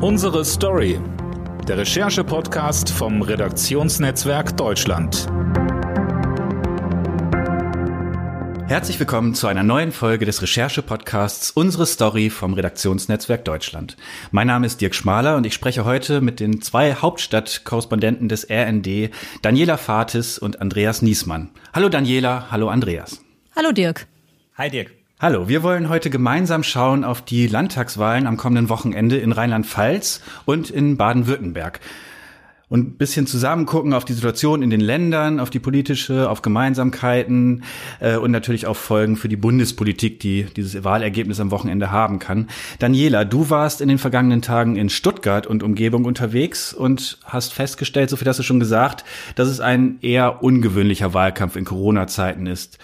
Unsere Story. Der Recherche-Podcast vom Redaktionsnetzwerk Deutschland. Herzlich willkommen zu einer neuen Folge des Recherche-Podcasts Unsere Story vom Redaktionsnetzwerk Deutschland. Mein Name ist Dirk Schmaler und ich spreche heute mit den zwei Hauptstadtkorrespondenten des RND, Daniela Fatis und Andreas Niesmann. Hallo Daniela, hallo Andreas. Hallo Dirk. Hi Dirk. Hallo, wir wollen heute gemeinsam schauen auf die Landtagswahlen am kommenden Wochenende in Rheinland-Pfalz und in Baden-Württemberg und ein bisschen zusammen gucken auf die Situation in den Ländern, auf die politische, auf Gemeinsamkeiten äh, und natürlich auf Folgen für die Bundespolitik, die dieses Wahlergebnis am Wochenende haben kann. Daniela, du warst in den vergangenen Tagen in Stuttgart und Umgebung unterwegs und hast festgestellt, so viel hast du schon gesagt, dass es ein eher ungewöhnlicher Wahlkampf in Corona-Zeiten ist.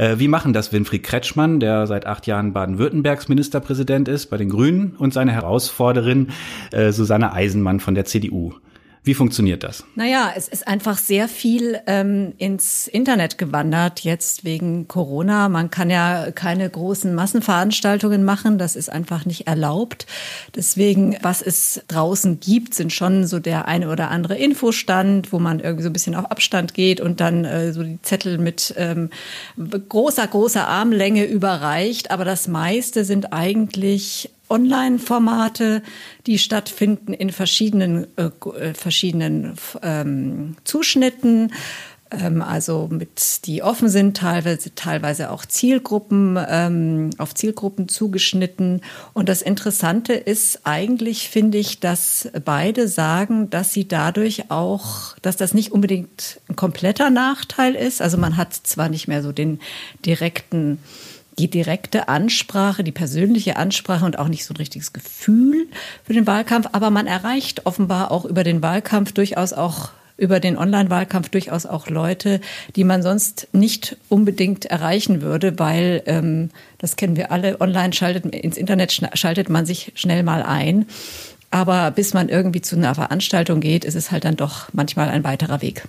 Äh, wie machen das Winfried Kretschmann, der seit acht Jahren Baden-Württembergs Ministerpräsident ist bei den Grünen und seine Herausforderin äh, Susanne Eisenmann von der CDU? Wie funktioniert das? Naja, es ist einfach sehr viel ähm, ins Internet gewandert, jetzt wegen Corona. Man kann ja keine großen Massenveranstaltungen machen, das ist einfach nicht erlaubt. Deswegen, was es draußen gibt, sind schon so der eine oder andere Infostand, wo man irgendwie so ein bisschen auf Abstand geht und dann äh, so die Zettel mit ähm, großer, großer Armlänge überreicht. Aber das meiste sind eigentlich Online-Formate, die stattfinden in verschiedenen, äh, äh, verschiedenen ähm, Zuschnitten ähm, also mit die offen sind, teilweise, teilweise auch Zielgruppen, ähm, auf Zielgruppen zugeschnitten. Und das Interessante ist eigentlich, finde ich, dass beide sagen, dass sie dadurch auch, dass das nicht unbedingt ein kompletter Nachteil ist. Also man hat zwar nicht mehr so den direkten die direkte Ansprache, die persönliche Ansprache und auch nicht so ein richtiges Gefühl für den Wahlkampf. Aber man erreicht offenbar auch über den Wahlkampf durchaus auch über den Online-Wahlkampf durchaus auch Leute, die man sonst nicht unbedingt erreichen würde, weil ähm, das kennen wir alle. Online schaltet ins Internet schaltet man sich schnell mal ein. Aber bis man irgendwie zu einer Veranstaltung geht, ist es halt dann doch manchmal ein weiterer Weg.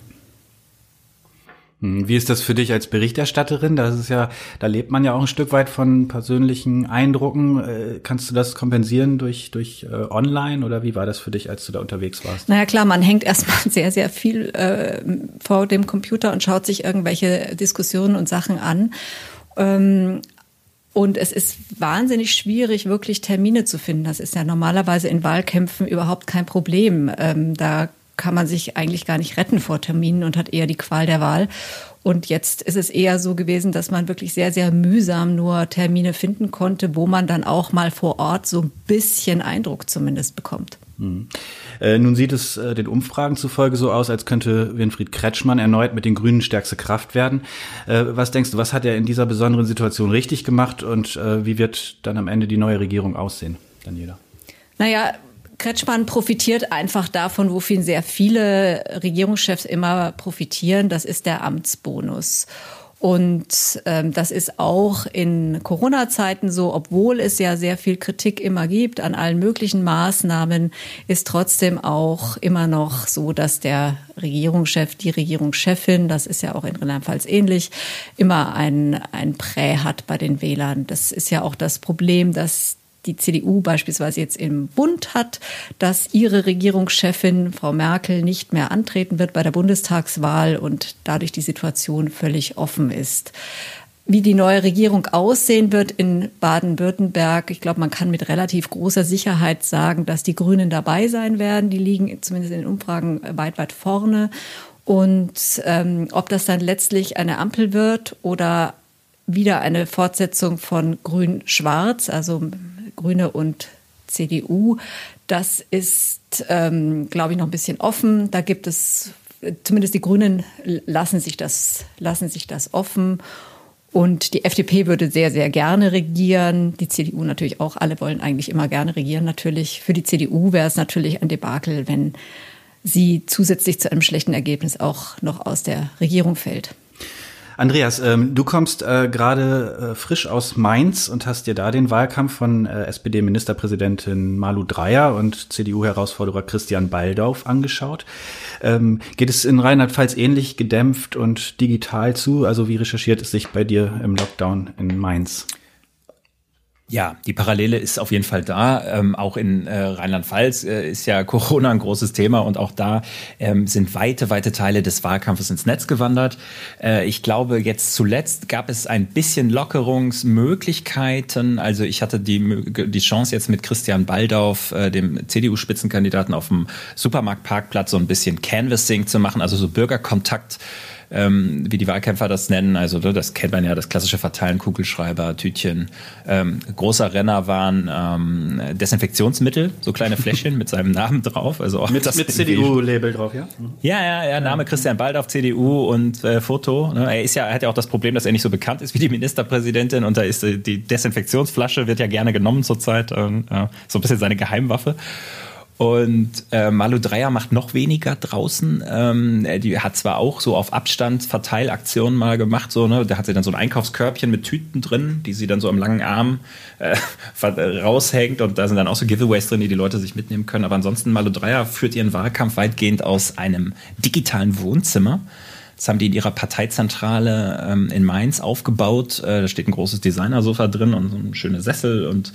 Hm, wie ist das für dich als Berichterstatterin? Das ist ja, da lebt man ja auch ein Stück weit von persönlichen Eindrucken. Äh, kannst du das kompensieren durch, durch äh, online oder wie war das für dich, als du da unterwegs warst? Naja klar, man hängt erstmal sehr, sehr viel äh, vor dem Computer und schaut sich irgendwelche Diskussionen und Sachen an. Ähm, und es ist wahnsinnig schwierig, wirklich Termine zu finden. Das ist ja normalerweise in Wahlkämpfen überhaupt kein Problem. Ähm, da kann man sich eigentlich gar nicht retten vor Terminen und hat eher die Qual der Wahl. Und jetzt ist es eher so gewesen, dass man wirklich sehr, sehr mühsam nur Termine finden konnte, wo man dann auch mal vor Ort so ein bisschen Eindruck zumindest bekommt. Hm. Äh, nun sieht es äh, den Umfragen zufolge so aus, als könnte Winfried Kretschmann erneut mit den Grünen stärkste Kraft werden. Äh, was denkst du, was hat er in dieser besonderen Situation richtig gemacht und wie wird dann am Ende die neue Regierung aussehen, Daniela? Naja, Kretschmann profitiert einfach davon, wofür sehr viele Regierungschefs immer profitieren. Das ist der Amtsbonus. Und ähm, das ist auch in Corona-Zeiten so, obwohl es ja sehr viel Kritik immer gibt an allen möglichen Maßnahmen, ist trotzdem auch immer noch so, dass der Regierungschef, die Regierungschefin, das ist ja auch in Rheinland-Pfalz ähnlich, immer ein, ein Prä hat bei den Wählern. Das ist ja auch das Problem, dass die CDU beispielsweise jetzt im Bund hat, dass ihre Regierungschefin, Frau Merkel, nicht mehr antreten wird bei der Bundestagswahl und dadurch die Situation völlig offen ist. Wie die neue Regierung aussehen wird in Baden-Württemberg, ich glaube, man kann mit relativ großer Sicherheit sagen, dass die Grünen dabei sein werden. Die liegen zumindest in den Umfragen weit, weit vorne. Und ähm, ob das dann letztlich eine Ampel wird oder wieder eine Fortsetzung von Grün-Schwarz, also Grüne und CDU. Das ist, ähm, glaube ich, noch ein bisschen offen. Da gibt es, zumindest die Grünen lassen sich das, lassen sich das offen. Und die FDP würde sehr, sehr gerne regieren. Die CDU natürlich auch. Alle wollen eigentlich immer gerne regieren. Natürlich. Für die CDU wäre es natürlich ein Debakel, wenn sie zusätzlich zu einem schlechten Ergebnis auch noch aus der Regierung fällt. Andreas, ähm, du kommst äh, gerade äh, frisch aus Mainz und hast dir da den Wahlkampf von äh, SPD-Ministerpräsidentin Malu Dreyer und CDU-Herausforderer Christian Baldauf angeschaut. Ähm, geht es in Rheinland-Pfalz ähnlich gedämpft und digital zu? Also wie recherchiert es sich bei dir im Lockdown in Mainz? Ja, die Parallele ist auf jeden Fall da. Ähm, auch in äh, Rheinland-Pfalz äh, ist ja Corona ein großes Thema und auch da ähm, sind weite, weite Teile des Wahlkampfes ins Netz gewandert. Äh, ich glaube, jetzt zuletzt gab es ein bisschen Lockerungsmöglichkeiten. Also ich hatte die, die Chance jetzt mit Christian Baldauf, äh, dem CDU-Spitzenkandidaten, auf dem Supermarktparkplatz so ein bisschen Canvassing zu machen, also so Bürgerkontakt ähm, wie die Wahlkämpfer das nennen. Also ne, das kennt man ja, das klassische Verteilen, Kugelschreiber, Tütchen. Ähm, großer Renner waren ähm, Desinfektionsmittel, so kleine Fläschchen mit seinem Namen drauf. Also auch mit, mit CDU-Label drauf, ja? Ja, ja, ja, Name Christian Bald auf CDU und äh, Foto. Ne? Er ist ja, er hat ja auch das Problem, dass er nicht so bekannt ist wie die Ministerpräsidentin und da ist äh, die Desinfektionsflasche wird ja gerne genommen zurzeit. Äh, so ein bisschen seine Geheimwaffe. Und äh, Malu Dreier macht noch weniger draußen. Ähm, die hat zwar auch so auf Abstand Verteilaktionen mal gemacht, so, ne? Da hat sie dann so ein Einkaufskörbchen mit Tüten drin, die sie dann so am langen Arm äh, raushängt und da sind dann auch so Giveaways drin, die die Leute sich mitnehmen können. Aber ansonsten, Malu Dreier führt ihren Wahlkampf weitgehend aus einem digitalen Wohnzimmer. Das haben die in ihrer Parteizentrale ähm, in Mainz aufgebaut. Äh, da steht ein großes Designersofa drin und so ein schöne Sessel und,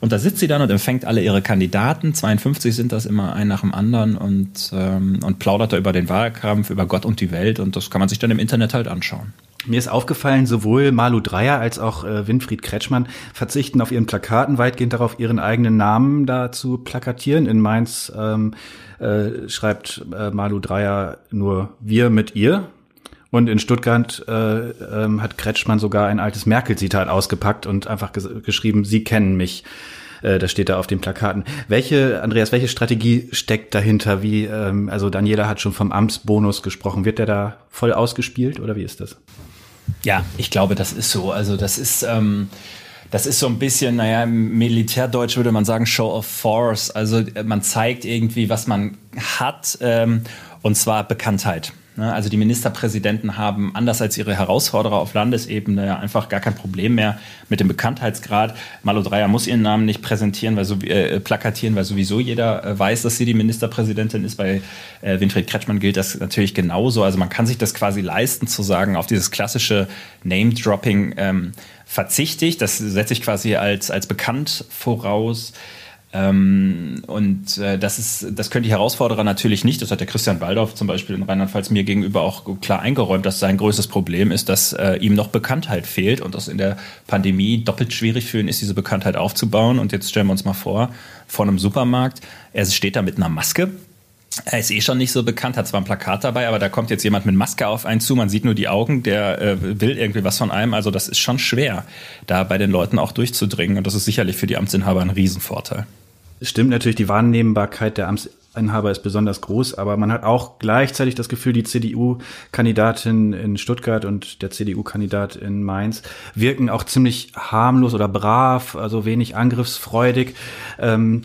und da sitzt sie dann und empfängt alle ihre Kandidaten. 52 sind das immer ein nach dem anderen und, ähm, und plaudert da über den Wahlkampf, über Gott und die Welt und das kann man sich dann im Internet halt anschauen. Mir ist aufgefallen, sowohl Malu Dreyer als auch äh, Winfried Kretschmann verzichten auf ihren Plakaten weitgehend darauf, ihren eigenen Namen da zu plakatieren. In Mainz ähm, äh, schreibt äh, Malu Dreyer nur wir mit ihr. Und in Stuttgart äh, ähm, hat Kretschmann sogar ein altes Merkel-Zitat ausgepackt und einfach geschrieben, Sie kennen mich. Äh, das steht da auf den Plakaten. Welche, Andreas, welche Strategie steckt dahinter? Wie, ähm, also Daniela hat schon vom Amtsbonus gesprochen. Wird der da voll ausgespielt oder wie ist das? Ja, ich glaube, das ist so. Also das ist. Ähm das ist so ein bisschen, naja, im Militärdeutsch würde man sagen, Show of Force. Also äh, man zeigt irgendwie, was man hat, ähm, und zwar Bekanntheit. Ne? Also die Ministerpräsidenten haben, anders als ihre Herausforderer auf Landesebene, einfach gar kein Problem mehr mit dem Bekanntheitsgrad. Malo Dreyer muss ihren Namen nicht präsentieren, weil so, äh, plakatieren, weil sowieso jeder äh, weiß, dass sie die Ministerpräsidentin ist. Bei äh, Winfried Kretschmann gilt das natürlich genauso. Also man kann sich das quasi leisten zu sagen, auf dieses klassische Name-Dropping ähm, verzichte ich. Das setze ich quasi als, als bekannt voraus. Ähm, und äh, das ist, das können die Herausforderer natürlich nicht. Das hat der Christian Waldorf zum Beispiel in Rheinland-Pfalz mir gegenüber auch klar eingeräumt, dass sein größtes Problem ist, dass äh, ihm noch Bekanntheit fehlt und das in der Pandemie doppelt schwierig für ihn ist, diese Bekanntheit aufzubauen. Und jetzt stellen wir uns mal vor, vor einem Supermarkt, er steht da mit einer Maske, er ist eh schon nicht so bekannt, hat zwar ein Plakat dabei, aber da kommt jetzt jemand mit Maske auf einen zu, man sieht nur die Augen, der äh, will irgendwie was von einem. Also das ist schon schwer, da bei den Leuten auch durchzudringen. Und das ist sicherlich für die Amtsinhaber ein Riesenvorteil. Es stimmt natürlich, die Wahrnehmbarkeit der Amtsinhaber ist besonders groß, aber man hat auch gleichzeitig das Gefühl, die CDU-Kandidatin in Stuttgart und der CDU-Kandidat in Mainz wirken auch ziemlich harmlos oder brav, also wenig angriffsfreudig. Ähm,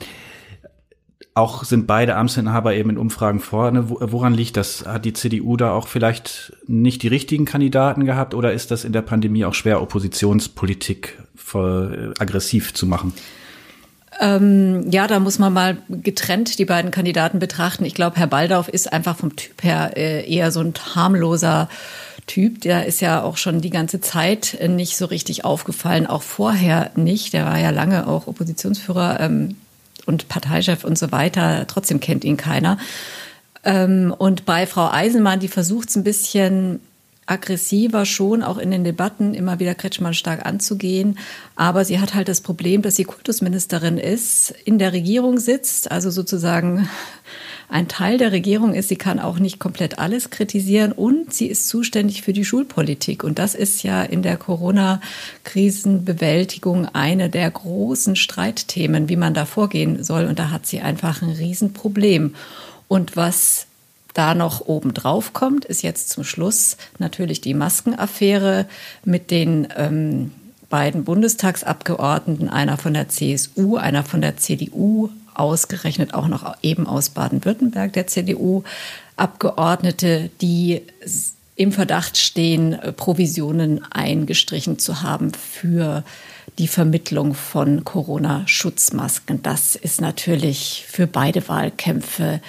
auch sind beide Amtsinhaber eben in Umfragen vorne. Woran liegt das? Hat die CDU da auch vielleicht nicht die richtigen Kandidaten gehabt oder ist das in der Pandemie auch schwer, Oppositionspolitik aggressiv zu machen? Ähm, ja, da muss man mal getrennt die beiden Kandidaten betrachten. Ich glaube, Herr Baldauf ist einfach vom Typ her äh, eher so ein harmloser Typ. Der ist ja auch schon die ganze Zeit nicht so richtig aufgefallen, auch vorher nicht. Der war ja lange auch Oppositionsführer ähm, und Parteichef und so weiter. Trotzdem kennt ihn keiner. Ähm, und bei Frau Eisenmann, die versucht es ein bisschen aggressiver schon auch in den Debatten immer wieder Kretschmann stark anzugehen. Aber sie hat halt das Problem, dass sie Kultusministerin ist, in der Regierung sitzt, also sozusagen ein Teil der Regierung ist. Sie kann auch nicht komplett alles kritisieren und sie ist zuständig für die Schulpolitik. Und das ist ja in der Corona-Krisenbewältigung eine der großen Streitthemen, wie man da vorgehen soll. Und da hat sie einfach ein Riesenproblem. Und was da noch oben drauf kommt, ist jetzt zum Schluss natürlich die Maskenaffäre mit den ähm, beiden Bundestagsabgeordneten, einer von der CSU, einer von der CDU, ausgerechnet auch noch eben aus Baden-Württemberg, der CDU-Abgeordnete, die im Verdacht stehen, Provisionen eingestrichen zu haben für die Vermittlung von Corona-Schutzmasken. Das ist natürlich für beide Wahlkämpfe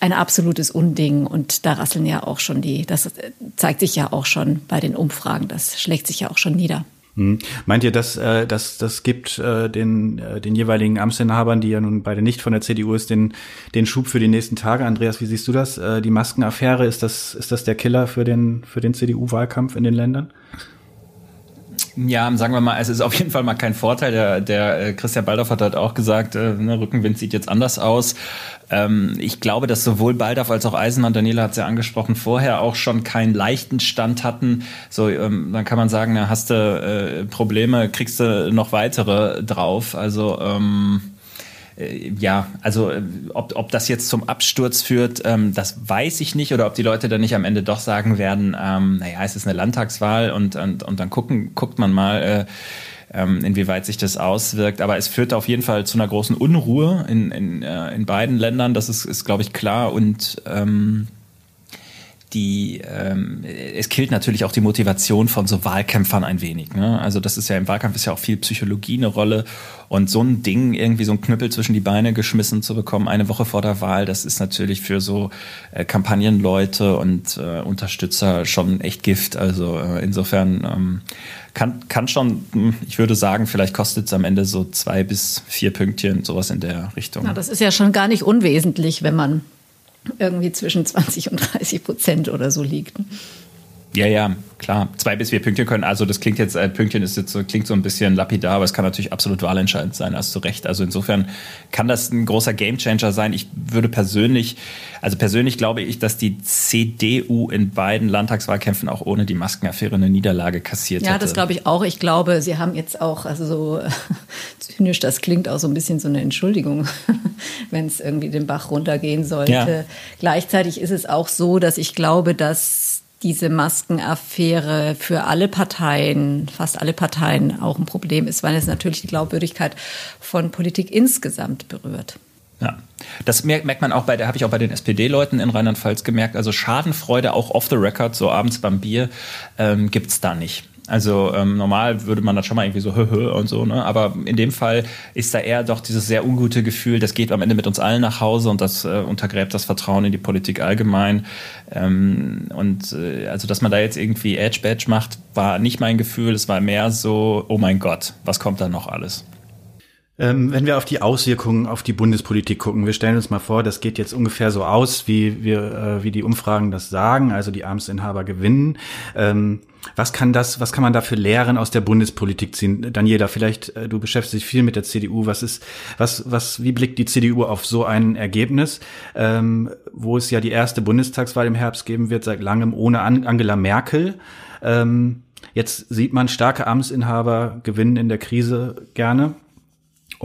ein absolutes Unding. Und da rasseln ja auch schon die, das zeigt sich ja auch schon bei den Umfragen, das schlägt sich ja auch schon nieder. Hm. Meint ihr, dass äh, dass das gibt äh, den äh, den jeweiligen Amtsinhabern, die ja nun beide nicht von der CDU ist, den den Schub für die nächsten Tage? Andreas, wie siehst du das? Äh, die Maskenaffäre ist das ist das der Killer für den für den CDU-Wahlkampf in den Ländern? Ja, sagen wir mal, es ist auf jeden Fall mal kein Vorteil. Der, der äh, Christian Baldorf hat halt auch gesagt, äh, ne, Rückenwind sieht jetzt anders aus. Ähm, ich glaube, dass sowohl Baldorf als auch Eisenmann, Daniela hat es ja angesprochen, vorher auch schon keinen leichten Stand hatten. So, ähm, dann kann man sagen, na, hast du äh, Probleme, kriegst du noch weitere drauf. Also ähm, äh, ja, also äh, ob, ob das jetzt zum Absturz führt, ähm, das weiß ich nicht. Oder ob die Leute dann nicht am Ende doch sagen werden, ähm, naja, es ist eine Landtagswahl und, und, und dann gucken, guckt man mal, äh, ähm, inwieweit sich das auswirkt. Aber es führt auf jeden Fall zu einer großen Unruhe in, in, äh, in beiden Ländern, das ist, ist glaube ich, klar. Und ähm, die, ähm, es killt natürlich auch die Motivation von so Wahlkämpfern ein wenig. Ne? Also das ist ja im Wahlkampf ist ja auch viel Psychologie eine Rolle und so ein Ding irgendwie so ein Knüppel zwischen die Beine geschmissen zu bekommen eine Woche vor der Wahl, das ist natürlich für so äh, Kampagnenleute und äh, Unterstützer schon echt Gift. Also äh, insofern ähm, kann kann schon, hm, ich würde sagen, vielleicht kostet es am Ende so zwei bis vier Pünktchen sowas in der Richtung. Na, das ist ja schon gar nicht unwesentlich, wenn man irgendwie zwischen 20 und 30 Prozent oder so liegt. Ja, ja, klar. Zwei bis vier Pünktchen können, also das klingt jetzt, äh, Pünktchen ist jetzt so, klingt so ein bisschen lapidar, aber es kann natürlich absolut wahlentscheidend sein, hast du recht. Also insofern kann das ein großer Gamechanger sein. Ich würde persönlich, also persönlich glaube ich, dass die CDU in beiden Landtagswahlkämpfen auch ohne die Maskenaffäre eine Niederlage kassiert ja, hätte. Ja, das glaube ich auch. Ich glaube, sie haben jetzt auch, also so zynisch, das klingt auch so ein bisschen so eine Entschuldigung, wenn es irgendwie den Bach runtergehen sollte. Ja. Gleichzeitig ist es auch so, dass ich glaube, dass diese Maskenaffäre für alle Parteien, fast alle Parteien auch ein Problem ist, weil es natürlich die Glaubwürdigkeit von Politik insgesamt berührt. Ja, das merkt man auch bei, da habe ich auch bei den SPD-Leuten in Rheinland-Pfalz gemerkt. Also Schadenfreude auch off the record, so abends beim Bier, ähm, gibt es da nicht. Also ähm, normal würde man das schon mal irgendwie so hö, hö und so, ne? Aber in dem Fall ist da eher doch dieses sehr ungute Gefühl, das geht am Ende mit uns allen nach Hause und das äh, untergräbt das Vertrauen in die Politik allgemein. Ähm, und äh, also, dass man da jetzt irgendwie Edge Badge macht, war nicht mein Gefühl. Es war mehr so, oh mein Gott, was kommt da noch alles? Ähm, wenn wir auf die Auswirkungen auf die Bundespolitik gucken, wir stellen uns mal vor, das geht jetzt ungefähr so aus, wie wir, äh, wie die Umfragen das sagen, also die Amtsinhaber gewinnen. Ähm, was kann das, was kann man da für Lehren aus der Bundespolitik ziehen? Daniela, vielleicht, äh, du beschäftigst dich viel mit der CDU. Was ist, was, was, wie blickt die CDU auf so ein Ergebnis, ähm, wo es ja die erste Bundestagswahl im Herbst geben wird, seit langem ohne Angela Merkel? Ähm, jetzt sieht man starke Amtsinhaber gewinnen in der Krise gerne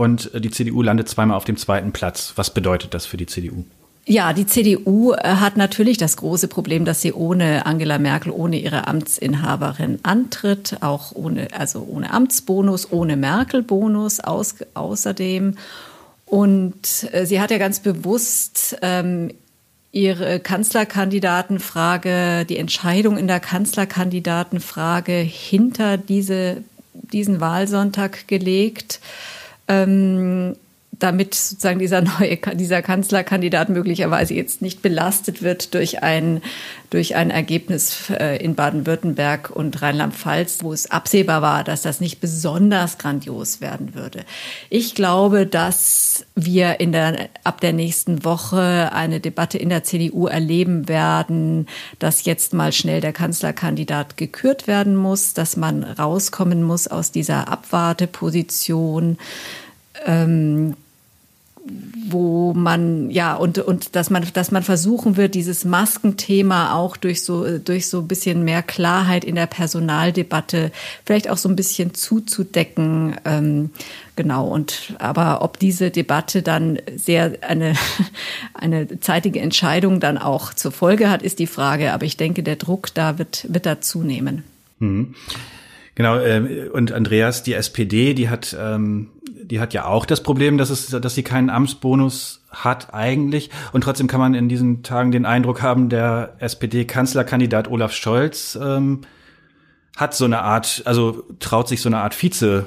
und die CDU landet zweimal auf dem zweiten Platz. Was bedeutet das für die CDU? Ja, die CDU äh, hat natürlich das große Problem, dass sie ohne Angela Merkel, ohne ihre Amtsinhaberin antritt, auch ohne, also ohne Amtsbonus, ohne Merkel-Bonus außerdem. Und äh, sie hat ja ganz bewusst ähm, ihre Kanzlerkandidatenfrage, die Entscheidung in der Kanzlerkandidatenfrage hinter diese, diesen Wahlsonntag gelegt ähm, damit sozusagen dieser neue, dieser Kanzlerkandidat möglicherweise jetzt nicht belastet wird durch ein, durch ein Ergebnis äh, in Baden-Württemberg und Rheinland-Pfalz, wo es absehbar war, dass das nicht besonders grandios werden würde. Ich glaube, dass wir in der, ab der nächsten Woche eine Debatte in der CDU erleben werden, dass jetzt mal schnell der Kanzlerkandidat gekürt werden muss, dass man rauskommen muss aus dieser Abwarteposition ähm, wo man ja und und dass man dass man versuchen wird dieses Maskenthema auch durch so durch so ein bisschen mehr Klarheit in der Personaldebatte vielleicht auch so ein bisschen zuzudecken ähm, genau. Und aber ob diese Debatte dann sehr eine eine zeitige Entscheidung dann auch zur Folge hat ist die Frage. Aber ich denke der Druck da wird wird da zunehmen. Mhm. Genau, äh, und Andreas, die SPD, die hat, ähm, die hat ja auch das Problem, dass es, dass sie keinen Amtsbonus hat eigentlich. Und trotzdem kann man in diesen Tagen den Eindruck haben, der SPD-Kanzlerkandidat Olaf Scholz ähm, hat so eine Art, also traut sich so eine Art Vize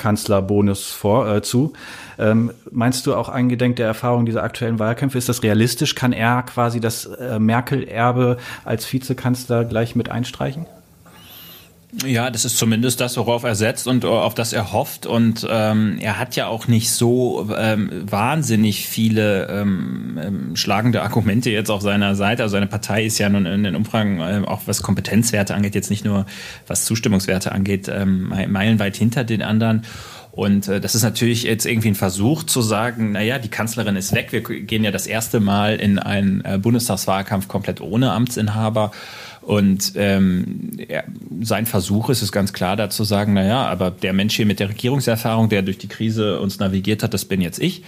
Kanzlerbonus vor äh, zu. Ähm, meinst du auch eingedenk der Erfahrung dieser aktuellen Wahlkämpfe, ist das realistisch? Kann er quasi das äh, Merkel-Erbe als Vizekanzler gleich mit einstreichen? Ja, das ist zumindest das, worauf er setzt und auf das er hofft. Und ähm, er hat ja auch nicht so ähm, wahnsinnig viele ähm, ähm schlagende Argumente jetzt auf seiner Seite. Also seine Partei ist ja nun in den Umfragen, äh, auch was Kompetenzwerte angeht, jetzt nicht nur was Zustimmungswerte angeht, ähm, meilenweit hinter den anderen. Und äh, das ist natürlich jetzt irgendwie ein Versuch zu sagen, naja, die Kanzlerin ist weg. Wir gehen ja das erste Mal in einen äh, Bundestagswahlkampf komplett ohne Amtsinhaber. Und ähm, ja, sein Versuch ist es ganz klar, da zu sagen, naja, aber der Mensch hier mit der Regierungserfahrung, der durch die Krise uns navigiert hat, das bin jetzt ich.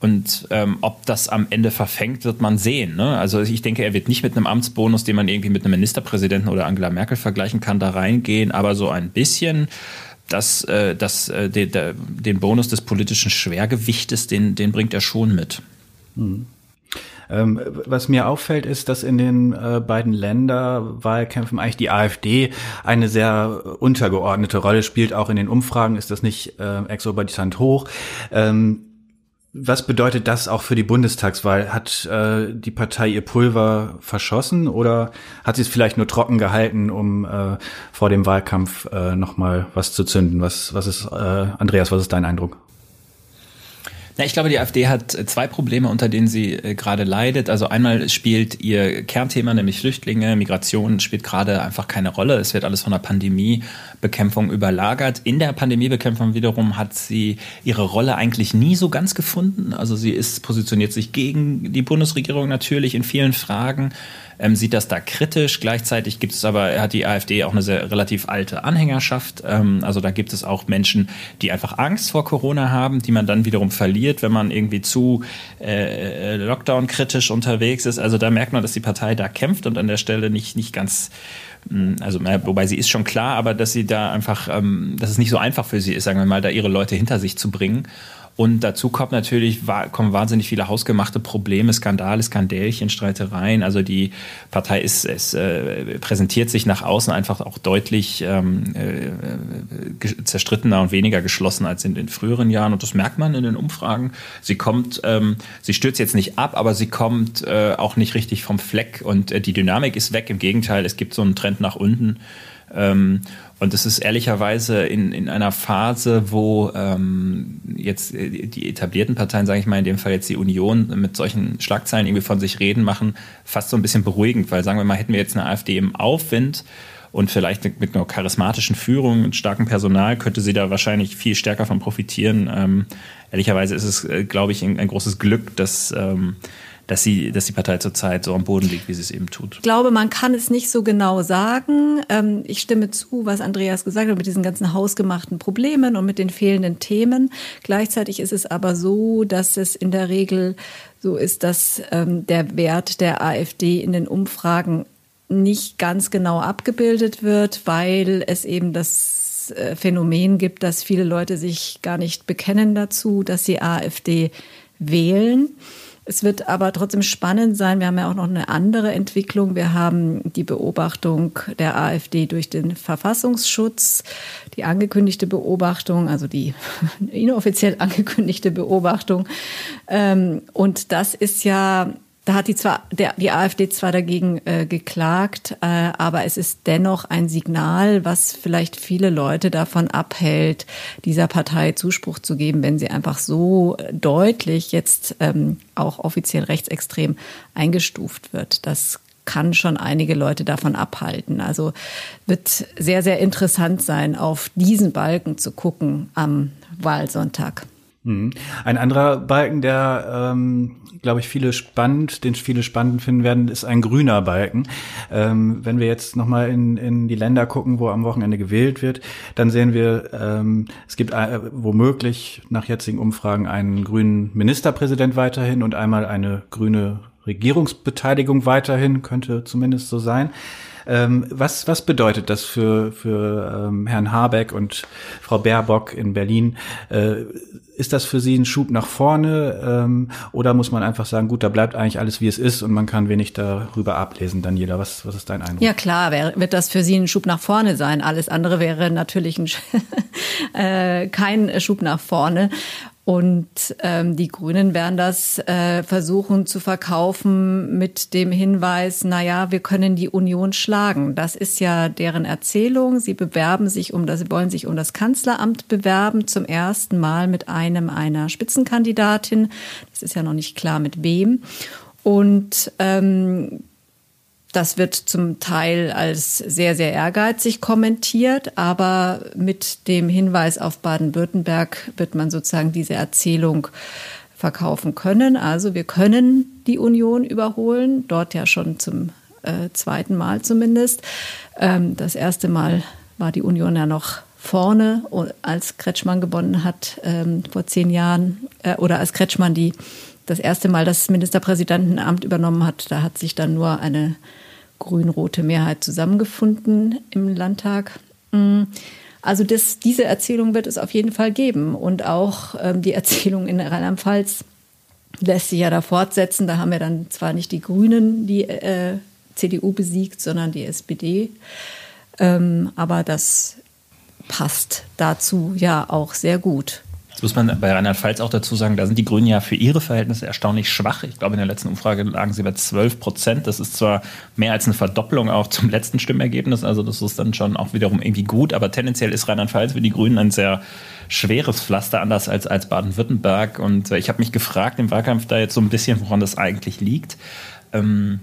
Und ähm, ob das am Ende verfängt, wird man sehen. Ne? Also ich denke, er wird nicht mit einem Amtsbonus, den man irgendwie mit einem Ministerpräsidenten oder Angela Merkel vergleichen kann, da reingehen, aber so ein bisschen das, äh, das, äh, de, de, den Bonus des politischen Schwergewichtes, den, den bringt er schon mit. Mhm. Ähm, was mir auffällt, ist, dass in den äh, beiden Länderwahlkämpfen eigentlich die AfD eine sehr untergeordnete Rolle spielt. Auch in den Umfragen ist das nicht äh, exorbitant hoch. Ähm, was bedeutet das auch für die Bundestagswahl? Hat äh, die Partei ihr Pulver verschossen oder hat sie es vielleicht nur trocken gehalten, um äh, vor dem Wahlkampf äh, nochmal was zu zünden? Was, was ist, äh, Andreas, was ist dein Eindruck? Na, ich glaube, die AfD hat zwei Probleme, unter denen sie äh, gerade leidet. Also einmal spielt ihr Kernthema, nämlich Flüchtlinge, Migration, spielt gerade einfach keine Rolle. Es wird alles von der Pandemiebekämpfung überlagert. In der Pandemiebekämpfung wiederum hat sie ihre Rolle eigentlich nie so ganz gefunden. Also sie ist, positioniert sich gegen die Bundesregierung natürlich in vielen Fragen ähm, sieht das da kritisch. Gleichzeitig gibt es aber, hat die AfD auch eine sehr relativ alte Anhängerschaft. Ähm, also da gibt es auch Menschen, die einfach Angst vor Corona haben, die man dann wiederum verliert, wenn man irgendwie zu äh, Lockdown-kritisch unterwegs ist. Also da merkt man, dass die Partei da kämpft und an der Stelle nicht, nicht ganz hm, also wobei sie ist schon klar, aber dass sie da einfach, ähm, dass es nicht so einfach für sie ist, sagen wir mal, da ihre Leute hinter sich zu bringen. Und dazu kommt natürlich, kommen wahnsinnig viele hausgemachte Probleme, Skandale, Skandälchen, Streitereien. Also die Partei ist, es äh, präsentiert sich nach außen einfach auch deutlich ähm, äh, zerstrittener und weniger geschlossen als in den früheren Jahren. Und das merkt man in den Umfragen. Sie kommt, ähm, sie stürzt jetzt nicht ab, aber sie kommt äh, auch nicht richtig vom Fleck. Und äh, die Dynamik ist weg. Im Gegenteil, es gibt so einen Trend nach unten. Ähm, und es ist ehrlicherweise in, in einer Phase, wo ähm, jetzt äh, die etablierten Parteien, sage ich mal, in dem Fall jetzt die Union, mit solchen Schlagzeilen irgendwie von sich reden machen, fast so ein bisschen beruhigend, weil sagen wir mal, hätten wir jetzt eine AfD im Aufwind und vielleicht mit einer charismatischen Führung und starkem Personal könnte sie da wahrscheinlich viel stärker von profitieren. Ähm, ehrlicherweise ist es, äh, glaube ich, ein, ein, großes Glück, dass ähm, dass, sie, dass die Partei zurzeit so am Boden liegt, wie sie es eben tut? Ich glaube, man kann es nicht so genau sagen. Ähm, ich stimme zu, was Andreas gesagt hat, mit diesen ganzen hausgemachten Problemen und mit den fehlenden Themen. Gleichzeitig ist es aber so, dass es in der Regel so ist, dass ähm, der Wert der AfD in den Umfragen nicht ganz genau abgebildet wird, weil es eben das äh, Phänomen gibt, dass viele Leute sich gar nicht bekennen dazu, dass sie AfD wählen. Es wird aber trotzdem spannend sein. Wir haben ja auch noch eine andere Entwicklung. Wir haben die Beobachtung der AfD durch den Verfassungsschutz, die angekündigte Beobachtung, also die inoffiziell angekündigte Beobachtung. Ähm, und das ist ja da hat die zwar der, die AfD zwar dagegen äh, geklagt, äh, aber es ist dennoch ein Signal, was vielleicht viele Leute davon abhält, dieser Partei Zuspruch zu geben, wenn sie einfach so deutlich jetzt ähm, auch offiziell rechtsextrem eingestuft wird. Das kann schon einige Leute davon abhalten. Also wird sehr, sehr interessant sein, auf diesen Balken zu gucken am Wahlsonntag. Mhm. Ein anderer Balken, der ähm, glaube ich, viele spannend, den viele spannend finden werden, ist ein grüner Balken. Ähm, wenn wir jetzt nochmal in, in die Länder gucken, wo am Wochenende gewählt wird, dann sehen wir, ähm, es gibt äh, womöglich nach jetzigen Umfragen einen grünen Ministerpräsident weiterhin und einmal eine grüne Regierungsbeteiligung weiterhin, könnte zumindest so sein. Ähm, was, was bedeutet das für, für ähm, Herrn Habeck und Frau Baerbock in Berlin? Äh, ist das für Sie ein Schub nach vorne ähm, oder muss man einfach sagen, gut, da bleibt eigentlich alles, wie es ist und man kann wenig darüber ablesen, jeder? Was, was ist dein Eindruck? Ja klar, wär, wird das für Sie ein Schub nach vorne sein. Alles andere wäre natürlich ein, äh, kein Schub nach vorne. Und ähm, die Grünen werden das äh, versuchen zu verkaufen mit dem Hinweis, na ja, wir können die Union schlagen. Das ist ja deren Erzählung. Sie bewerben sich um das, sie wollen sich um das Kanzleramt bewerben zum ersten Mal mit einem einer Spitzenkandidatin. Das ist ja noch nicht klar mit wem. Und ähm, das wird zum Teil als sehr, sehr ehrgeizig kommentiert, aber mit dem Hinweis auf Baden-Württemberg wird man sozusagen diese Erzählung verkaufen können. Also wir können die Union überholen, dort ja schon zum äh, zweiten Mal zumindest. Ähm, das erste Mal war die Union ja noch vorne, als Kretschmann gewonnen hat ähm, vor zehn Jahren äh, oder als Kretschmann die das erste Mal das Ministerpräsidentenamt übernommen hat. Da hat sich dann nur eine grün-rote Mehrheit zusammengefunden im Landtag. Mm. Also das, diese Erzählung wird es auf jeden Fall geben. Und auch ähm, die Erzählung in Rheinland-Pfalz lässt sich ja da fortsetzen. Da haben wir dann zwar nicht die Grünen die äh, CDU besiegt, sondern die SPD. Ähm, aber das passt dazu ja auch sehr gut. Jetzt muss man bei Rheinland-Pfalz auch dazu sagen, da sind die Grünen ja für ihre Verhältnisse erstaunlich schwach. Ich glaube, in der letzten Umfrage lagen sie bei 12 Prozent. Das ist zwar mehr als eine Verdopplung auch zum letzten Stimmergebnis, also das ist dann schon auch wiederum irgendwie gut, aber tendenziell ist Rheinland-Pfalz für die Grünen ein sehr schweres Pflaster, anders als, als Baden-Württemberg. Und ich habe mich gefragt im Wahlkampf da jetzt so ein bisschen, woran das eigentlich liegt. Ähm,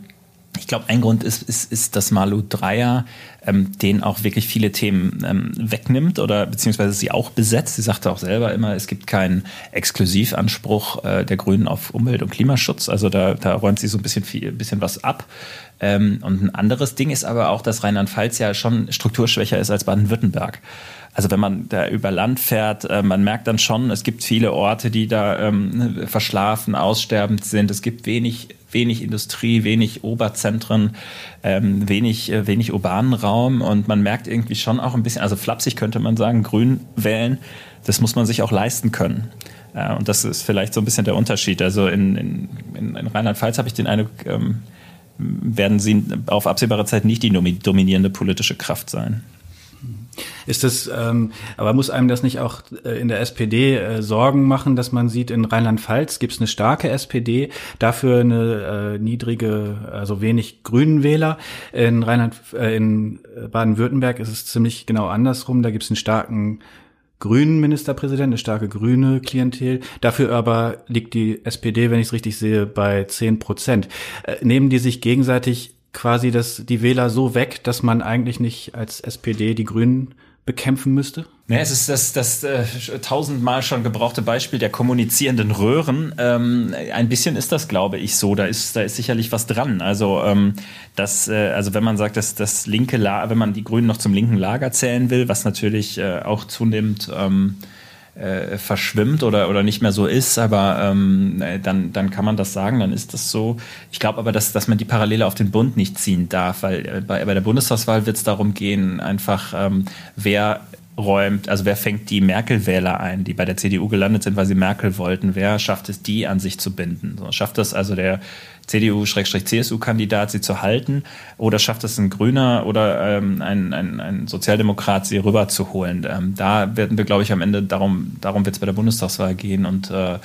ich glaube, ein Grund ist, ist, ist dass Malu Dreyer ähm, den auch wirklich viele Themen ähm, wegnimmt oder beziehungsweise sie auch besetzt. Sie sagte auch selber immer, es gibt keinen Exklusivanspruch äh, der Grünen auf Umwelt- und Klimaschutz. Also da, da räumt sie so ein bisschen, viel, bisschen was ab. Ähm, und ein anderes Ding ist aber auch, dass Rheinland-Pfalz ja schon strukturschwächer ist als Baden-Württemberg. Also wenn man da über Land fährt, äh, man merkt dann schon, es gibt viele Orte, die da ähm, verschlafen, aussterbend sind. Es gibt wenig, wenig Industrie, wenig Oberzentren, ähm, wenig, äh, wenig urbanen Raum und man merkt irgendwie schon auch ein bisschen, also flapsig könnte man sagen, Grün wählen, das muss man sich auch leisten können. Äh, und das ist vielleicht so ein bisschen der Unterschied. Also in, in, in Rheinland-Pfalz habe ich den Eindruck, ähm, werden sie auf absehbare Zeit nicht die dominierende politische Kraft sein. Ist das, ähm, aber muss einem das nicht auch äh, in der SPD äh, Sorgen machen, dass man sieht, in Rheinland-Pfalz gibt es eine starke SPD, dafür eine äh, niedrige, also wenig grünen Wähler. In Rheinland, äh, in Baden-Württemberg ist es ziemlich genau andersrum. Da gibt es einen starken grünen Ministerpräsident, eine starke grüne Klientel. Dafür aber liegt die SPD, wenn ich es richtig sehe, bei zehn Prozent. Äh, nehmen die sich gegenseitig quasi das, die Wähler so weg, dass man eigentlich nicht als SPD die Grünen bekämpfen müsste? Ja, es ist das, das äh, tausendmal schon gebrauchte Beispiel der kommunizierenden Röhren. Ähm, ein bisschen ist das, glaube ich, so. Da ist, da ist sicherlich was dran. Also, ähm, das, äh, also wenn man sagt, dass das linke Lager, wenn man die Grünen noch zum linken Lager zählen will, was natürlich äh, auch zunehmend ähm, äh, verschwimmt oder, oder nicht mehr so ist, aber ähm, dann, dann kann man das sagen, dann ist das so. Ich glaube aber, dass, dass man die Parallele auf den Bund nicht ziehen darf, weil äh, bei, bei der Bundestagswahl wird es darum gehen, einfach ähm, wer räumt, also wer fängt die Merkel-Wähler ein, die bei der CDU gelandet sind, weil sie Merkel wollten, wer schafft es, die an sich zu binden? So, schafft das also der CDU-CSU-Kandidat, sie zu halten? Oder schafft es ein Grüner oder ähm, ein, ein, ein Sozialdemokrat, sie rüberzuholen? Ähm, da werden wir, glaube ich, am Ende darum, darum wird es bei der Bundestagswahl gehen und, äh,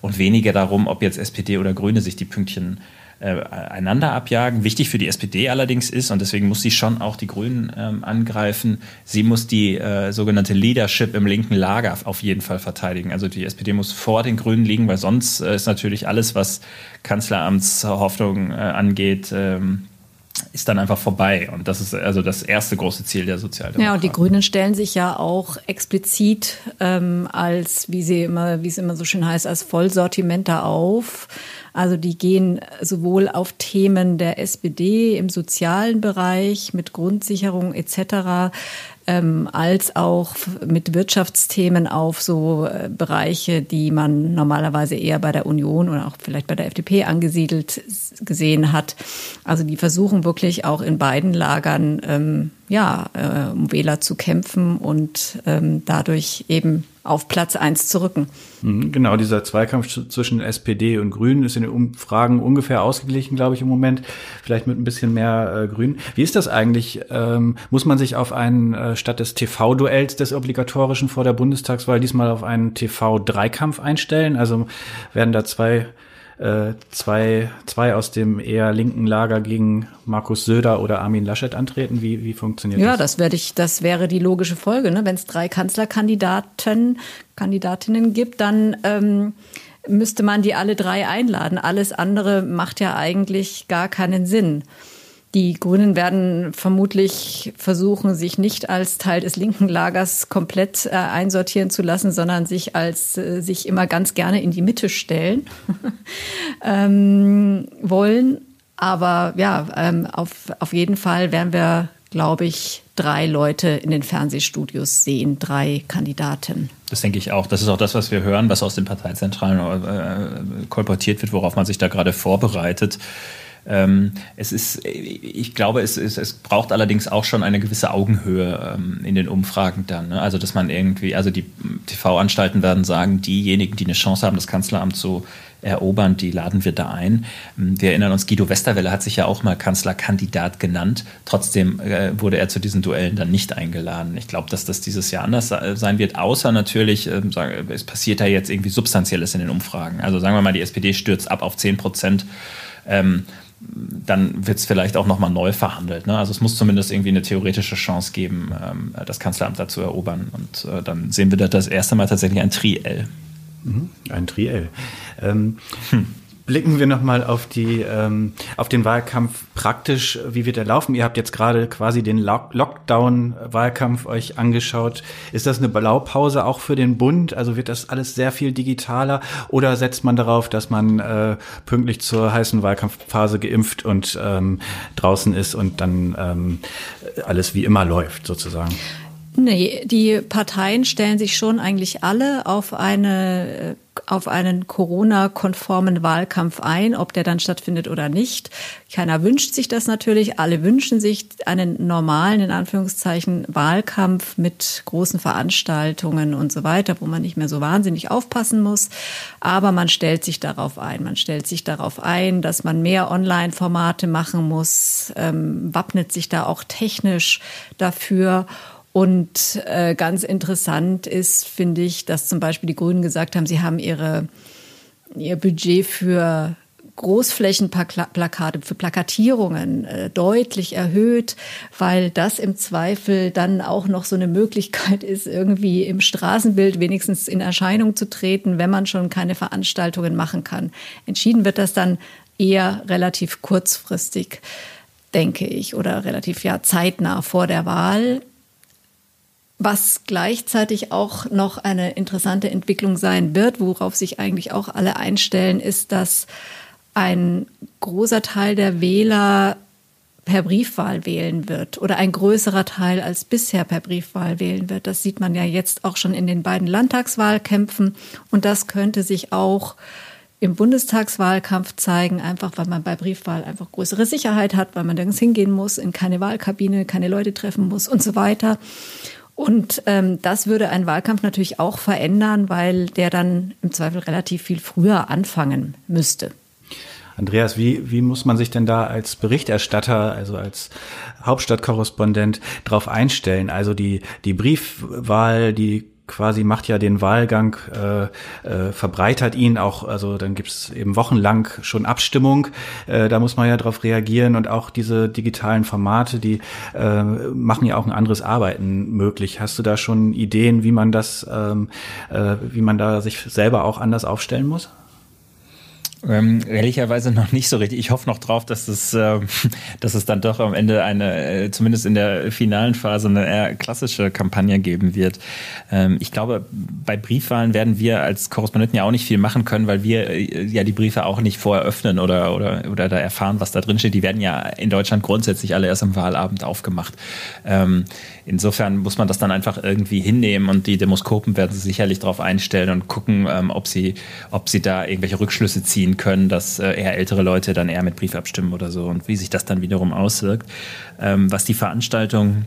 und weniger darum, ob jetzt SPD oder Grüne sich die Pünktchen äh, einander abjagen. Wichtig für die SPD allerdings ist, und deswegen muss sie schon auch die Grünen ähm, angreifen, sie muss die äh, sogenannte Leadership im linken Lager auf jeden Fall verteidigen. Also die SPD muss vor den Grünen liegen, weil sonst äh, ist natürlich alles, was Kanzleramtshoffnung äh, angeht, ähm, ist dann einfach vorbei. Und das ist also das erste große Ziel der Sozialdemokraten. Ja, und die Grünen stellen sich ja auch explizit ähm, als, wie sie immer, wie es immer so schön heißt, als Vollsortiment da auf. Also die gehen sowohl auf Themen der SPD im sozialen Bereich mit Grundsicherung etc ähm, als auch mit Wirtschaftsthemen auf so äh, Bereiche, die man normalerweise eher bei der Union oder auch vielleicht bei der FDP angesiedelt gesehen hat. Also die versuchen wirklich auch in beiden Lagern ähm, ja, äh, um Wähler zu kämpfen und ähm, dadurch eben auf Platz eins zu rücken. Mhm, genau, dieser Zweikampf zwischen SPD und Grünen ist in den Umfragen ungefähr ausgeglichen, glaube ich, im Moment. Vielleicht mit ein bisschen mehr äh, Grün. Wie ist das eigentlich? Ähm, muss man sich auf einen, äh, statt des TV-Duells des obligatorischen vor der Bundestagswahl diesmal auf einen TV-Dreikampf einstellen? Also werden da zwei äh, zwei, zwei aus dem eher linken Lager gegen Markus Söder oder Armin Laschet antreten? Wie, wie funktioniert ja, das? Ja, das werde ich, das wäre die logische Folge. Ne? Wenn es drei Kanzlerkandidaten, Kandidatinnen gibt, dann ähm, müsste man die alle drei einladen. Alles andere macht ja eigentlich gar keinen Sinn. Die Grünen werden vermutlich versuchen, sich nicht als Teil des linken Lagers komplett äh, einsortieren zu lassen, sondern sich als äh, sich immer ganz gerne in die Mitte stellen ähm, wollen. Aber ja, ähm, auf, auf jeden Fall werden wir, glaube ich, drei Leute in den Fernsehstudios sehen, drei Kandidaten. Das denke ich auch. Das ist auch das, was wir hören, was aus den Parteizentralen äh, kolportiert wird, worauf man sich da gerade vorbereitet. Ähm, es ist, ich glaube, es, es, es braucht allerdings auch schon eine gewisse Augenhöhe ähm, in den Umfragen dann. Ne? Also, dass man irgendwie, also die TV-Anstalten werden sagen, diejenigen, die eine Chance haben, das Kanzleramt zu erobern, die laden wir da ein. Ähm, wir erinnern uns, Guido Westerwelle hat sich ja auch mal Kanzlerkandidat genannt. Trotzdem äh, wurde er zu diesen Duellen dann nicht eingeladen. Ich glaube, dass das dieses Jahr anders sein wird, außer natürlich, äh, es passiert da jetzt irgendwie Substanzielles in den Umfragen. Also sagen wir mal, die SPD stürzt ab auf 10 Prozent. Ähm, dann wird es vielleicht auch nochmal neu verhandelt. Ne? Also es muss zumindest irgendwie eine theoretische Chance geben, ähm, das Kanzleramt da zu erobern. Und äh, dann sehen wir da das erste Mal tatsächlich ein Triell. Mhm, ein Triell. Ähm, hm blicken wir nochmal auf die ähm, auf den Wahlkampf praktisch. Wie wird er laufen? Ihr habt jetzt gerade quasi den Lockdown-Wahlkampf euch angeschaut. Ist das eine Blaupause auch für den Bund? Also wird das alles sehr viel digitaler oder setzt man darauf, dass man äh, pünktlich zur heißen Wahlkampfphase geimpft und ähm, draußen ist und dann ähm, alles wie immer läuft sozusagen? Nee, die Parteien stellen sich schon eigentlich alle auf eine auf einen Corona-konformen Wahlkampf ein, ob der dann stattfindet oder nicht. Keiner wünscht sich das natürlich. Alle wünschen sich einen normalen, in Anführungszeichen, Wahlkampf mit großen Veranstaltungen und so weiter, wo man nicht mehr so wahnsinnig aufpassen muss. Aber man stellt sich darauf ein. Man stellt sich darauf ein, dass man mehr Online-Formate machen muss, ähm, wappnet sich da auch technisch dafür. Und äh, ganz interessant ist, finde ich, dass zum Beispiel die Grünen gesagt haben, sie haben ihre, ihr Budget für Großflächenplakate, für Plakatierungen äh, deutlich erhöht, weil das im Zweifel dann auch noch so eine Möglichkeit ist, irgendwie im Straßenbild wenigstens in Erscheinung zu treten, wenn man schon keine Veranstaltungen machen kann. Entschieden wird das dann eher relativ kurzfristig, denke ich, oder relativ ja zeitnah vor der Wahl. Was gleichzeitig auch noch eine interessante Entwicklung sein wird, worauf sich eigentlich auch alle einstellen, ist, dass ein großer Teil der Wähler per Briefwahl wählen wird oder ein größerer Teil als bisher per Briefwahl wählen wird. Das sieht man ja jetzt auch schon in den beiden Landtagswahlkämpfen und das könnte sich auch im Bundestagswahlkampf zeigen, einfach weil man bei Briefwahl einfach größere Sicherheit hat, weil man nirgends hingehen muss, in keine Wahlkabine, keine Leute treffen muss und so weiter. Und ähm, das würde einen Wahlkampf natürlich auch verändern, weil der dann im Zweifel relativ viel früher anfangen müsste. Andreas, wie, wie muss man sich denn da als Berichterstatter, also als Hauptstadtkorrespondent darauf einstellen? Also die, die Briefwahl, die quasi macht ja den Wahlgang, äh, äh, verbreitert ihn auch, also dann gibt's eben wochenlang schon Abstimmung, äh, da muss man ja darauf reagieren und auch diese digitalen Formate, die äh, machen ja auch ein anderes Arbeiten möglich. Hast du da schon Ideen, wie man das, ähm, äh, wie man da sich selber auch anders aufstellen muss? Ähm, ehrlicherweise noch nicht so richtig. Ich hoffe noch drauf, dass es, äh, dass es dann doch am Ende eine, äh, zumindest in der finalen Phase, eine eher klassische Kampagne geben wird. Ähm, ich glaube, bei Briefwahlen werden wir als Korrespondenten ja auch nicht viel machen können, weil wir äh, ja die Briefe auch nicht vorher öffnen oder, oder, oder da erfahren, was da drin steht. Die werden ja in Deutschland grundsätzlich alle erst am Wahlabend aufgemacht. Ähm, insofern muss man das dann einfach irgendwie hinnehmen und die Demoskopen werden sich sicherlich darauf einstellen und gucken, ähm, ob, sie, ob sie da irgendwelche Rückschlüsse ziehen können, dass äh, eher ältere Leute dann eher mit Brief abstimmen oder so und wie sich das dann wiederum auswirkt. Ähm, was die Veranstaltung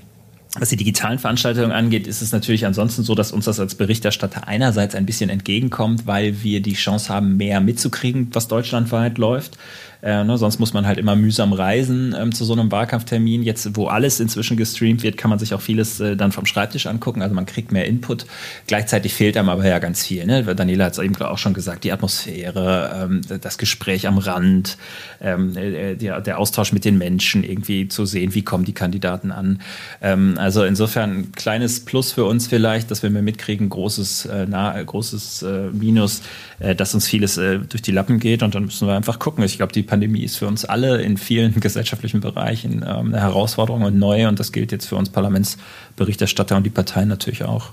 Was die digitalen Veranstaltungen angeht, ist es natürlich ansonsten so, dass uns das als Berichterstatter einerseits ein bisschen entgegenkommt, weil wir die Chance haben, mehr mitzukriegen, was deutschlandweit läuft. Äh, ne, sonst muss man halt immer mühsam reisen ähm, zu so einem Wahlkampftermin. Jetzt, wo alles inzwischen gestreamt wird, kann man sich auch vieles äh, dann vom Schreibtisch angucken. Also man kriegt mehr Input. Gleichzeitig fehlt einem aber ja ganz viel. Ne? Daniela hat es eben auch schon gesagt, die Atmosphäre, ähm, das Gespräch am Rand, ähm, äh, der, der, Austausch mit den Menschen, irgendwie zu sehen, wie kommen die Kandidaten an. Ähm, also insofern ein kleines Plus für uns vielleicht, dass wir mehr mitkriegen, großes, äh, na, großes äh, Minus, äh, dass uns vieles durch die Lappen geht und dann müssen wir einfach gucken. Ich glaube, die Pandemie ist für uns alle in vielen gesellschaftlichen Bereichen ähm, eine Herausforderung und neu und das gilt jetzt für uns Parlamentsberichterstatter und die Parteien natürlich auch.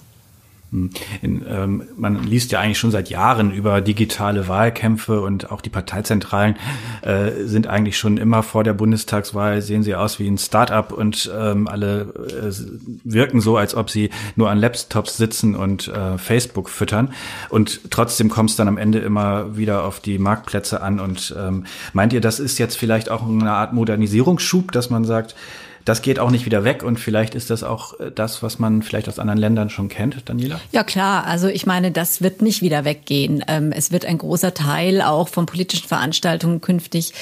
Hm. In, ähm, man liest ja eigentlich schon seit Jahren über digitale Wahlkämpfe und auch die Parteizentralen äh, sind eigentlich schon immer vor der Bundestagswahl, sehen sie aus wie ein Start-up und ähm, alle äh, wirken so, als ob sie nur an Laptops sitzen und äh, Facebook füttern. Und trotzdem kommt es dann am Ende immer wieder auf die Marktplätze an. Und ähm, meint ihr, das ist jetzt vielleicht auch eine Art Modernisierungsschub, dass man sagt, das geht auch nicht wieder weg und vielleicht ist das auch äh, das, was man vielleicht aus anderen Ländern schon kennt, Daniela? Ja klar, also ich meine, das wird nicht wieder weggehen. Ähm, es wird ein großer Teil auch von politischen Veranstaltungen künftig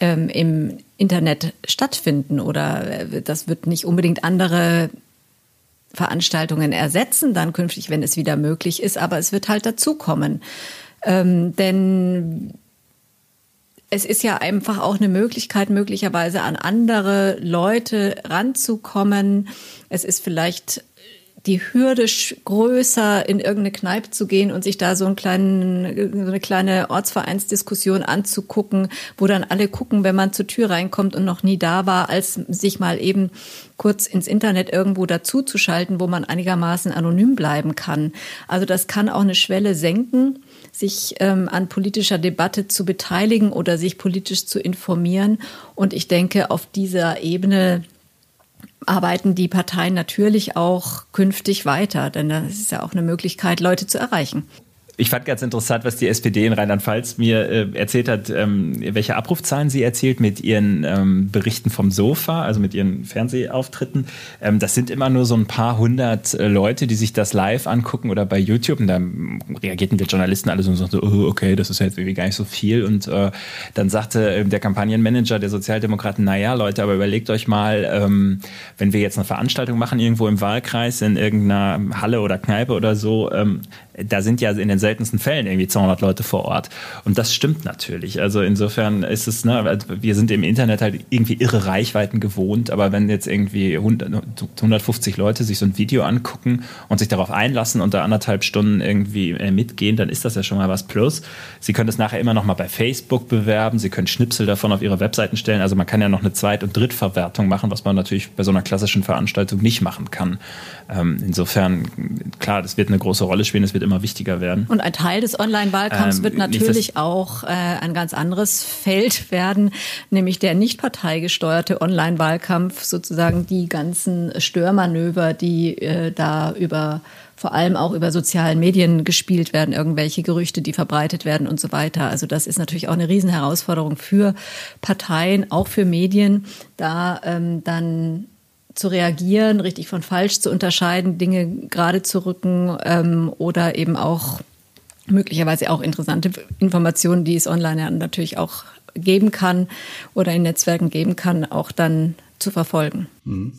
ähm, im Internet stattfinden oder äh, das wird nicht unbedingt andere Veranstaltungen ersetzen, dann künftig, wenn es wieder möglich ist, aber es wird halt dazukommen. Ähm, denn es ist ja einfach auch eine Möglichkeit, möglicherweise an andere Leute ranzukommen. Es ist vielleicht die Hürde größer, in irgendeine Kneipe zu gehen und sich da so, einen kleinen, so eine kleine Ortsvereinsdiskussion anzugucken, wo dann alle gucken, wenn man zur Tür reinkommt und noch nie da war, als sich mal eben kurz ins Internet irgendwo dazuzuschalten, wo man einigermaßen anonym bleiben kann. Also das kann auch eine Schwelle senken sich ähm, an politischer Debatte zu beteiligen oder sich politisch zu informieren. Und ich denke, auf dieser Ebene arbeiten die Parteien natürlich auch künftig weiter, denn das ist ja auch eine Möglichkeit, Leute zu erreichen. Ich fand ganz interessant, was die SPD in Rheinland-Pfalz mir äh, erzählt hat, ähm, welche Abrufzahlen sie erzielt mit ihren ähm, Berichten vom Sofa, also mit ihren Fernsehauftritten. Ähm, das sind immer nur so ein paar hundert äh, Leute, die sich das live angucken oder bei YouTube. Und da reagierten wir Journalisten alle so und sagten, oh, okay, das ist jetzt irgendwie gar nicht so viel. Und äh, dann sagte äh, der Kampagnenmanager der Sozialdemokraten, naja, Leute, aber überlegt euch mal, ähm, wenn wir jetzt eine Veranstaltung machen irgendwo im Wahlkreis, in irgendeiner Halle oder Kneipe oder so, ähm, da sind ja in den seltensten Fällen irgendwie 200 Leute vor Ort. Und das stimmt natürlich. Also insofern ist es, ne, also wir sind im Internet halt irgendwie irre Reichweiten gewohnt, aber wenn jetzt irgendwie 100, 150 Leute sich so ein Video angucken und sich darauf einlassen und da anderthalb Stunden irgendwie äh, mitgehen, dann ist das ja schon mal was Plus. Sie können das nachher immer noch mal bei Facebook bewerben, Sie können Schnipsel davon auf Ihre Webseiten stellen. Also man kann ja noch eine Zweit- und Drittverwertung machen, was man natürlich bei so einer klassischen Veranstaltung nicht machen kann. Ähm, insofern, klar, das wird eine große Rolle spielen, es wird immer wichtiger werden. Und ein Teil des Online-Wahlkampfs ähm, wird natürlich auch äh, ein ganz anderes Feld werden, nämlich der nicht parteigesteuerte Online-Wahlkampf, sozusagen die ganzen Störmanöver, die äh, da über vor allem auch über sozialen Medien gespielt werden, irgendwelche Gerüchte, die verbreitet werden und so weiter. Also das ist natürlich auch eine Riesenherausforderung für Parteien, auch für Medien, da ähm, dann zu reagieren, richtig von falsch zu unterscheiden, Dinge gerade zu rücken ähm, oder eben auch möglicherweise auch interessante Informationen, die es online natürlich auch geben kann oder in Netzwerken geben kann, auch dann zu verfolgen. Mhm.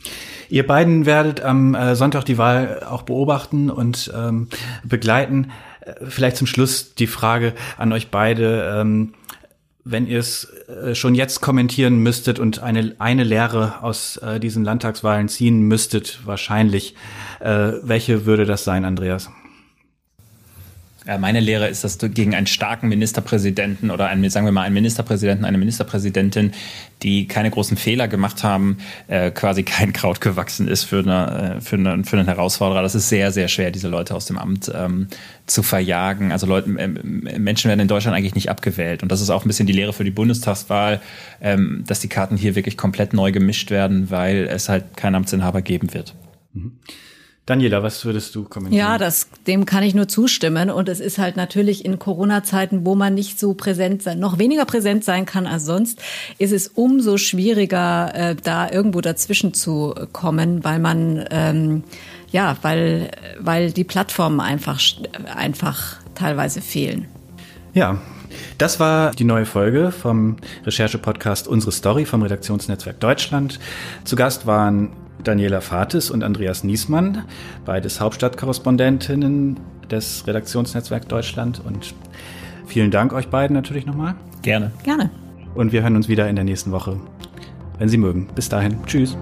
Ihr beiden werdet am äh, Sonntag die Wahl auch beobachten und ähm, begleiten. Äh, vielleicht zum Schluss die Frage an euch beide. Ähm, wenn ihr es äh, schon jetzt kommentieren müsstet und eine, eine Lehre aus äh, diesen Landtagswahlen ziehen müsstet, wahrscheinlich, äh, welche würde das sein, Andreas? Ja, meine Lehre ist, dass du gegen einen starken Ministerpräsidenten oder einen, sagen wir mal, einen Ministerpräsidenten, eine Ministerpräsidentin, die keine großen Fehler gemacht haben, äh, quasi kein Kraut gewachsen ist für, eine, äh, für, eine, für einen Herausforderer. Das ist sehr, sehr schwer, diese Leute aus dem Amt ähm, zu verjagen. Also Leute, äh, Menschen werden in Deutschland eigentlich nicht abgewählt. Und das ist auch ein bisschen die Lehre für die Bundestagswahl, ähm, dass die Karten hier wirklich komplett neu gemischt werden, weil es halt keinen Amtsinhaber geben wird. Mhm. Daniela, was würdest du kommentieren? Ja, das, dem kann ich nur zustimmen. Und es ist halt natürlich in Corona-Zeiten, wo man nicht so präsent sein, noch weniger präsent sein kann als sonst, ist es umso schwieriger, äh, da irgendwo dazwischen zu kommen, weil man, ähm, ja, weil, weil die Plattformen einfach, einfach teilweise fehlen. Ja, das war die neue Folge vom Recherche-Podcast Unsere Story vom Redaktionsnetzwerk Deutschland. Zu Gast waren Daniela Fates und Andreas Niesmann, beides Hauptstadtkorrespondentinnen des Redaktionsnetzwerk Deutschland. Und vielen Dank euch beiden natürlich nochmal. Gerne. Gerne. Und wir hören uns wieder in der nächsten Woche, wenn Sie mögen. Bis dahin. Tschüss.